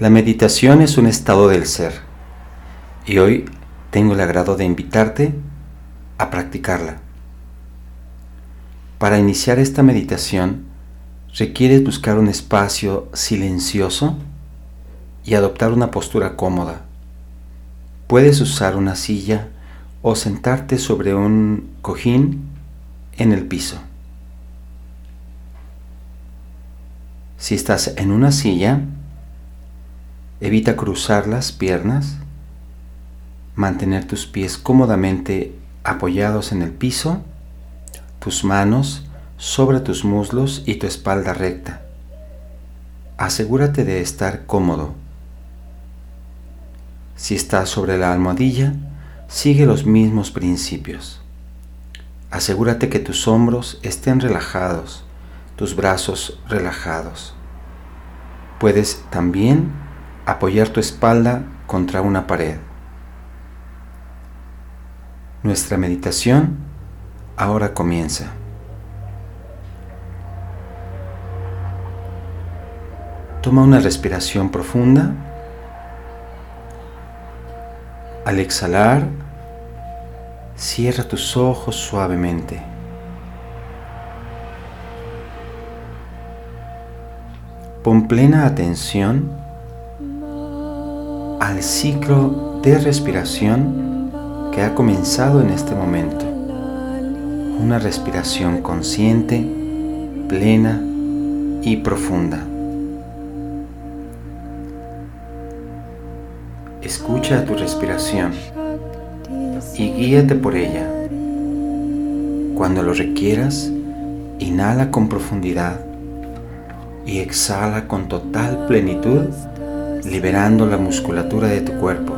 La meditación es un estado del ser y hoy tengo el agrado de invitarte a practicarla. Para iniciar esta meditación requieres buscar un espacio silencioso y adoptar una postura cómoda. Puedes usar una silla o sentarte sobre un cojín en el piso. Si estás en una silla, Evita cruzar las piernas, mantener tus pies cómodamente apoyados en el piso, tus manos sobre tus muslos y tu espalda recta. Asegúrate de estar cómodo. Si estás sobre la almohadilla, sigue los mismos principios. Asegúrate que tus hombros estén relajados, tus brazos relajados. Puedes también apoyar tu espalda contra una pared. Nuestra meditación ahora comienza. Toma una respiración profunda. Al exhalar, cierra tus ojos suavemente. Pon plena atención al ciclo de respiración que ha comenzado en este momento. Una respiración consciente, plena y profunda. Escucha tu respiración y guíate por ella. Cuando lo requieras, inhala con profundidad y exhala con total plenitud liberando la musculatura de tu cuerpo.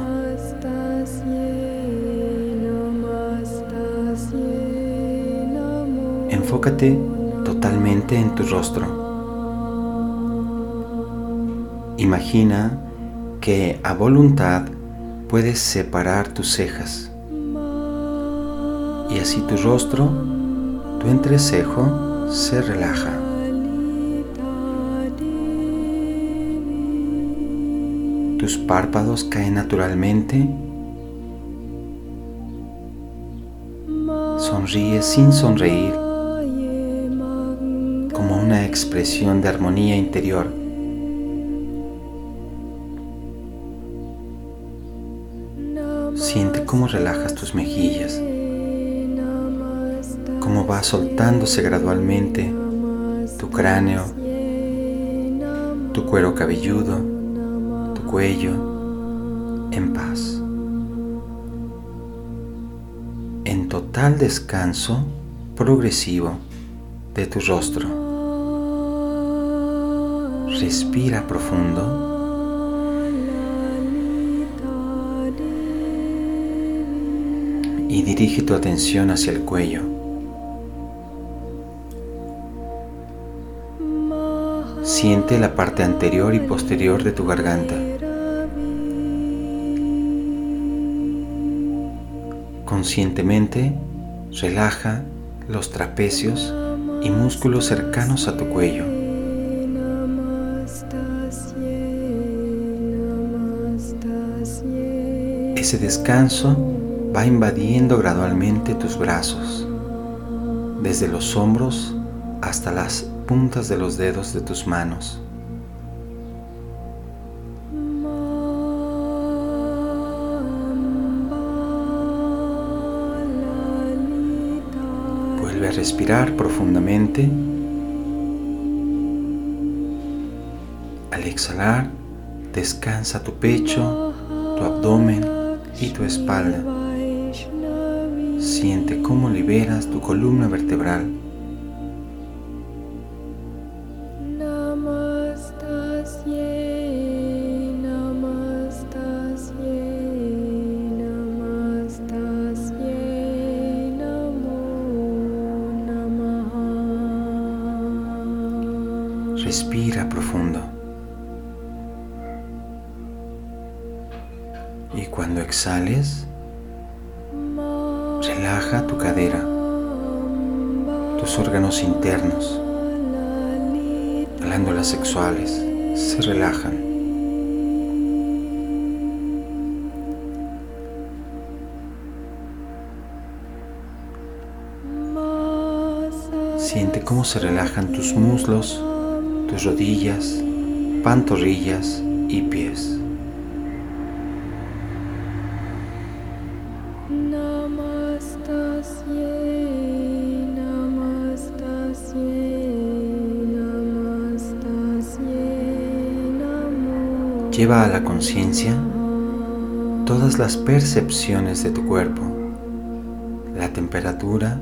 Enfócate totalmente en tu rostro. Imagina que a voluntad puedes separar tus cejas y así tu rostro, tu entrecejo se relaja. Tus párpados caen naturalmente. Sonríe sin sonreír, como una expresión de armonía interior. Siente cómo relajas tus mejillas, cómo va soltándose gradualmente tu cráneo, tu cuero cabelludo cuello en paz. En total descanso progresivo de tu rostro. Respira profundo. Y dirige tu atención hacia el cuello. Siente la parte anterior y posterior de tu garganta. Conscientemente relaja los trapecios y músculos cercanos a tu cuello. Ese descanso va invadiendo gradualmente tus brazos, desde los hombros hasta las puntas de los dedos de tus manos. Respirar profundamente. Al exhalar, descansa tu pecho, tu abdomen y tu espalda. Siente cómo liberas tu columna vertebral. Respira profundo. Y cuando exhales, relaja tu cadera, tus órganos internos, glándulas sexuales se relajan. Siente cómo se relajan tus muslos, tus rodillas, pantorrillas y pies. Lleva a la conciencia todas las percepciones de tu cuerpo, la temperatura,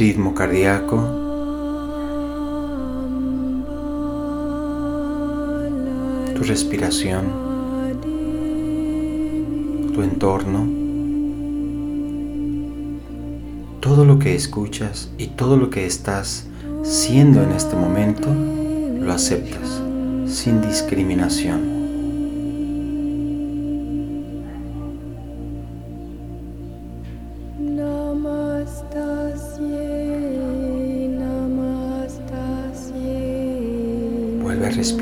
ritmo cardíaco, tu respiración, tu entorno, todo lo que escuchas y todo lo que estás siendo en este momento, lo aceptas sin discriminación.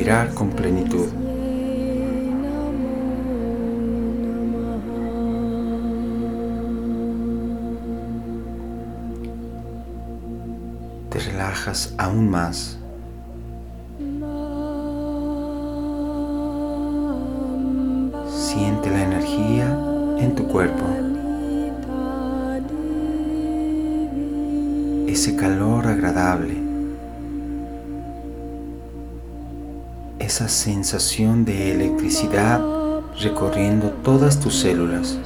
Con plenitud. Te relajas aún más. Siente la energía en tu cuerpo. Ese calor agradable. Esa sensación de electricidad recorriendo todas tus células.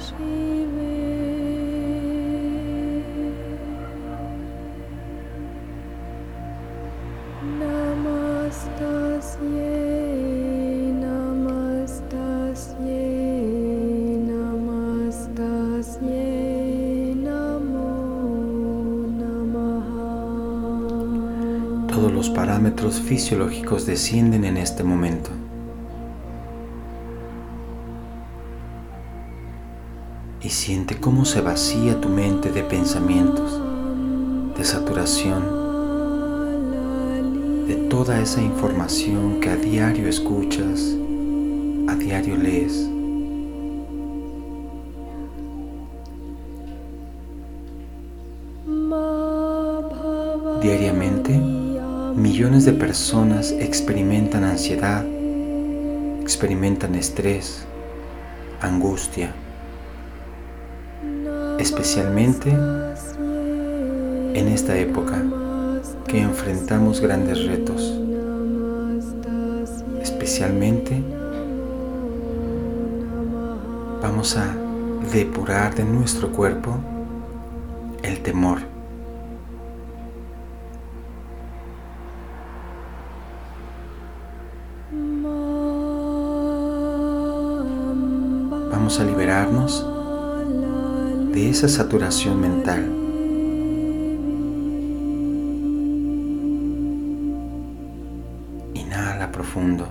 Todos los parámetros fisiológicos descienden en este momento. Y siente cómo se vacía tu mente de pensamientos, de saturación, de toda esa información que a diario escuchas, a diario lees. Diariamente, millones de personas experimentan ansiedad, experimentan estrés, angustia, especialmente en esta época que enfrentamos grandes retos, especialmente vamos a depurar de nuestro cuerpo el temor Vamos a liberarnos de esa saturación mental. Inhala profundo.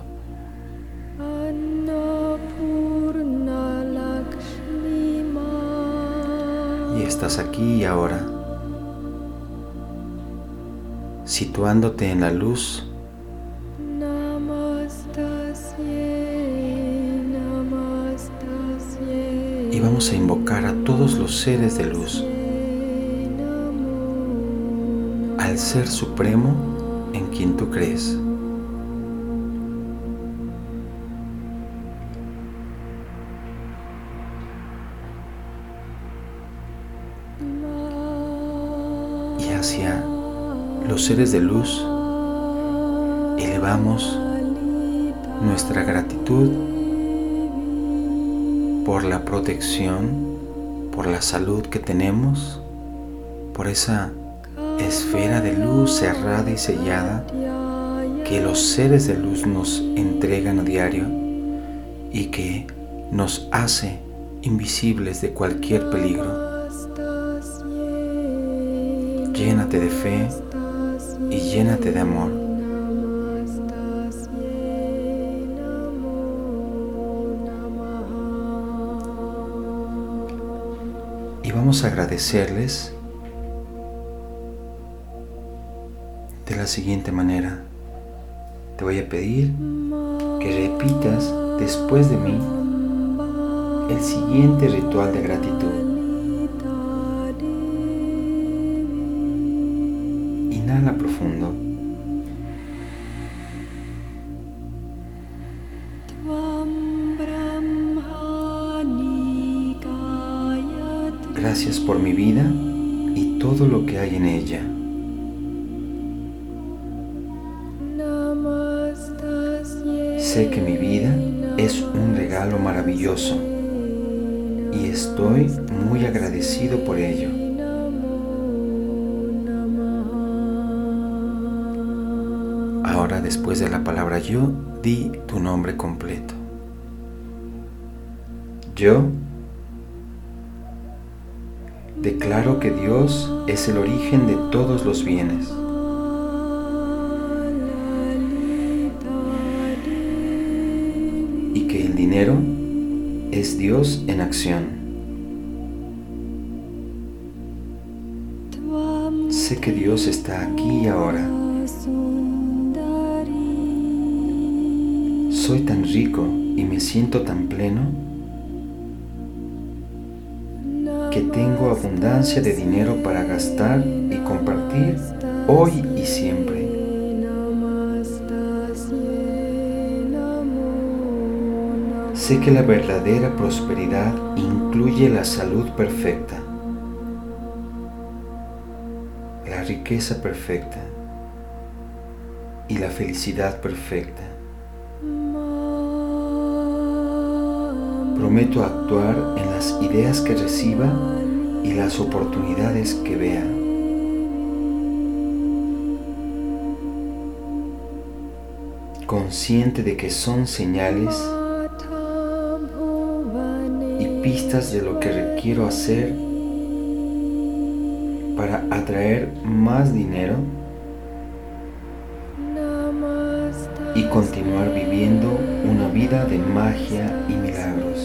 Y estás aquí y ahora, situándote en la luz vamos a invocar a todos los seres de luz, al Ser Supremo en quien tú crees. Y hacia los seres de luz elevamos nuestra gratitud por la protección, por la salud que tenemos, por esa esfera de luz cerrada y sellada que los seres de luz nos entregan a diario y que nos hace invisibles de cualquier peligro. Llénate de fe y llénate de amor. vamos a agradecerles de la siguiente manera. Te voy a pedir que repitas después de mí el siguiente ritual de gratitud. Inhala profundo. Gracias por mi vida y todo lo que hay en ella. Sé que mi vida es un regalo maravilloso y estoy muy agradecido por ello. Ahora después de la palabra yo, di tu nombre completo. Yo declaro que Dios es el origen de todos los bienes. dinero es Dios en acción. Sé que Dios está aquí y ahora. Soy tan rico y me siento tan pleno que tengo abundancia de dinero para gastar y compartir hoy y siempre. Sé que la verdadera prosperidad incluye la salud perfecta, la riqueza perfecta y la felicidad perfecta. Prometo actuar en las ideas que reciba y las oportunidades que vea. Consciente de que son señales pistas de lo que requiero hacer para atraer más dinero y continuar viviendo una vida de magia y milagros.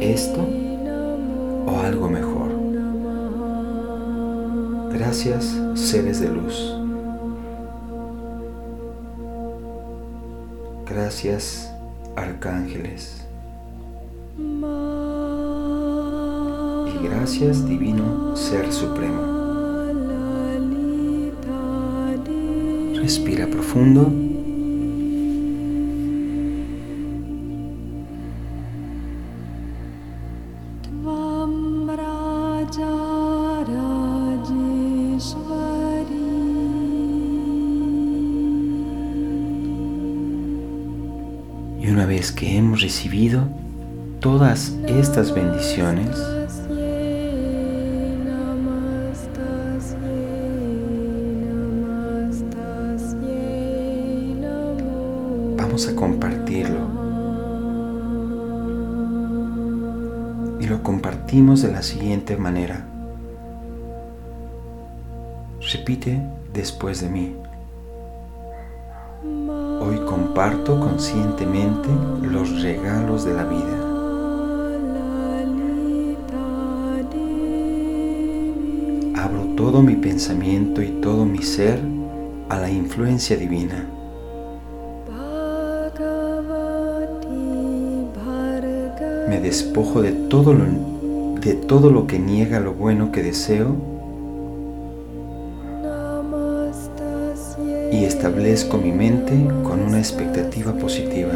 Esto o algo mejor. Gracias, seres de luz. Gracias, arcángeles. Y gracias divino Ser Supremo. Respira profundo. que hemos recibido todas estas bendiciones, de la siguiente manera. Repite después de mí. Hoy comparto conscientemente los regalos de la vida. Abro todo mi pensamiento y todo mi ser a la influencia divina. Me despojo de todo lo, de todo lo que niega lo bueno que deseo y establezco mi mente con una expectativa positiva,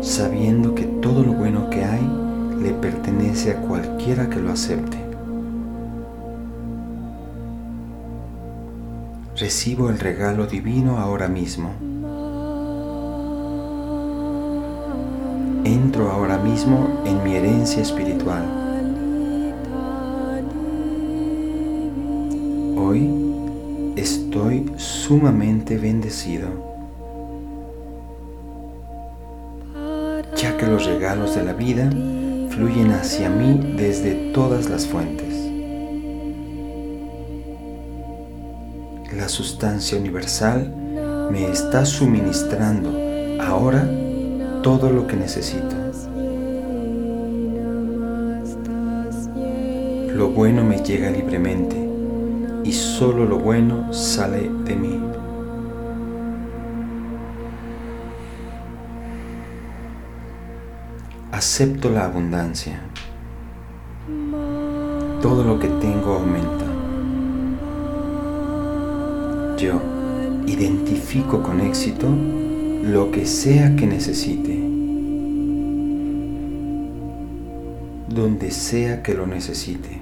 sabiendo que todo lo bueno que hay le pertenece a cualquiera que lo acepte. Recibo el regalo divino ahora mismo. Entro ahora mismo en mi herencia espiritual. Hoy estoy sumamente bendecido, ya que los regalos de la vida fluyen hacia mí desde todas las fuentes. La sustancia universal me está suministrando ahora todo lo que necesito. Lo bueno me llega libremente y solo lo bueno sale de mí. Acepto la abundancia. Todo lo que tengo aumenta. Yo identifico con éxito lo que sea que necesite, donde sea que lo necesite,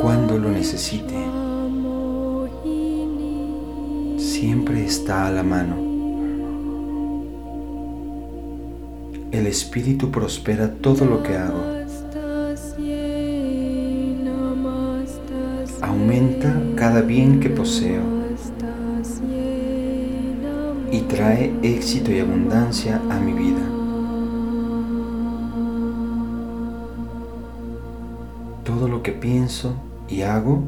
cuando lo necesite. Siempre está a la mano. El Espíritu prospera todo lo que hago. Aumenta cada bien que poseo y trae éxito y abundancia a mi vida. Todo lo que pienso y hago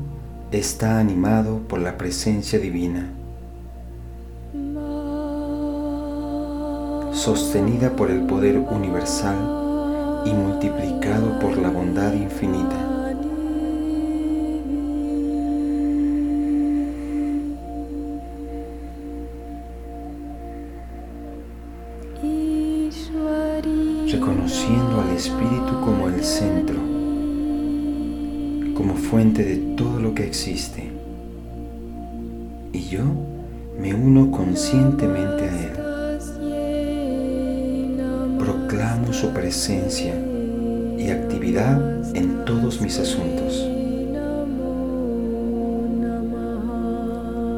está animado por la presencia divina, sostenida por el poder universal y multiplicado por la bondad infinita. Reconociendo al Espíritu como el centro como fuente de todo lo que existe. Y yo me uno conscientemente a Él. Proclamo su presencia y actividad en todos mis asuntos.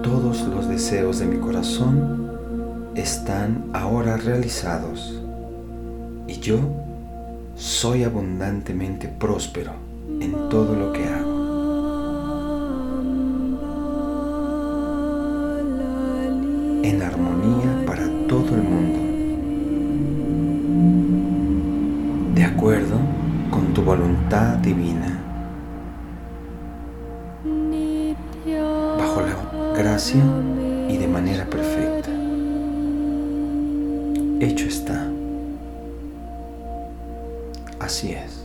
Todos los deseos de mi corazón están ahora realizados y yo soy abundantemente próspero en todo lo que hago. En armonía para todo el mundo. De acuerdo con tu voluntad divina. Bajo la gracia y de manera perfecta. Hecho está. Así es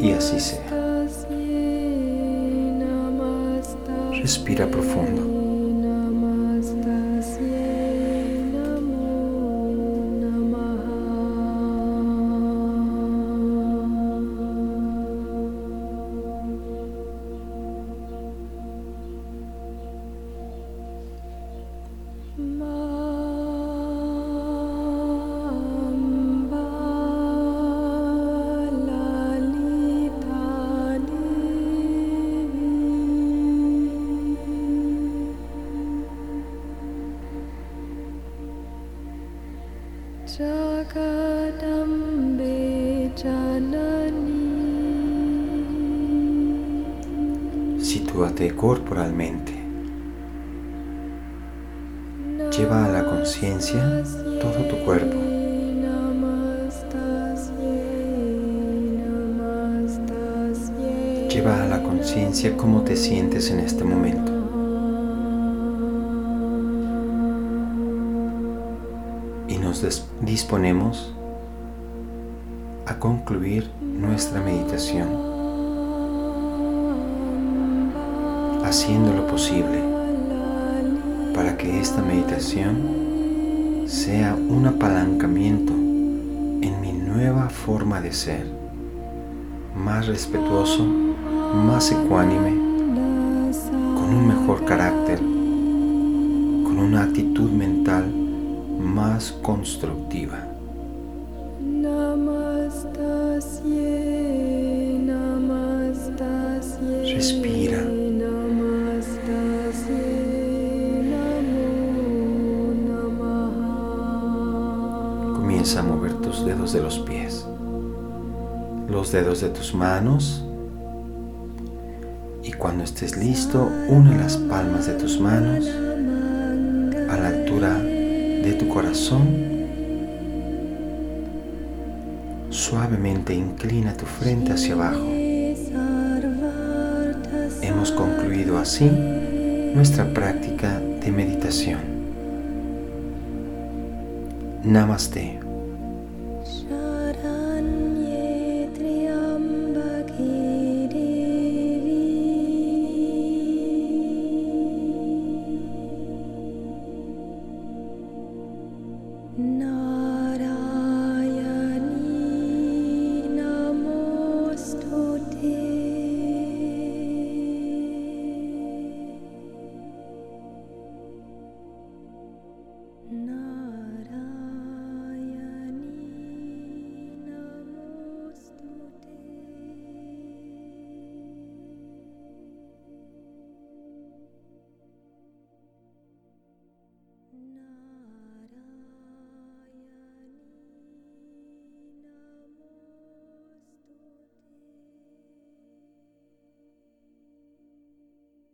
y así sea. Respira profundo. Corporalmente. Lleva a la conciencia todo tu cuerpo. Lleva a la conciencia cómo te sientes en este momento. disponemos a concluir nuestra meditación, haciendo lo posible para que esta meditación sea un apalancamiento en mi nueva forma de ser, más respetuoso, más ecuánime, con un mejor carácter, con una actitud mental más constructiva. Dedos de tus manos y cuando estés listo, une las palmas de tus manos a la altura de tu corazón, suavemente inclina tu frente hacia abajo. Hemos concluido así nuestra práctica de meditación. Namaste.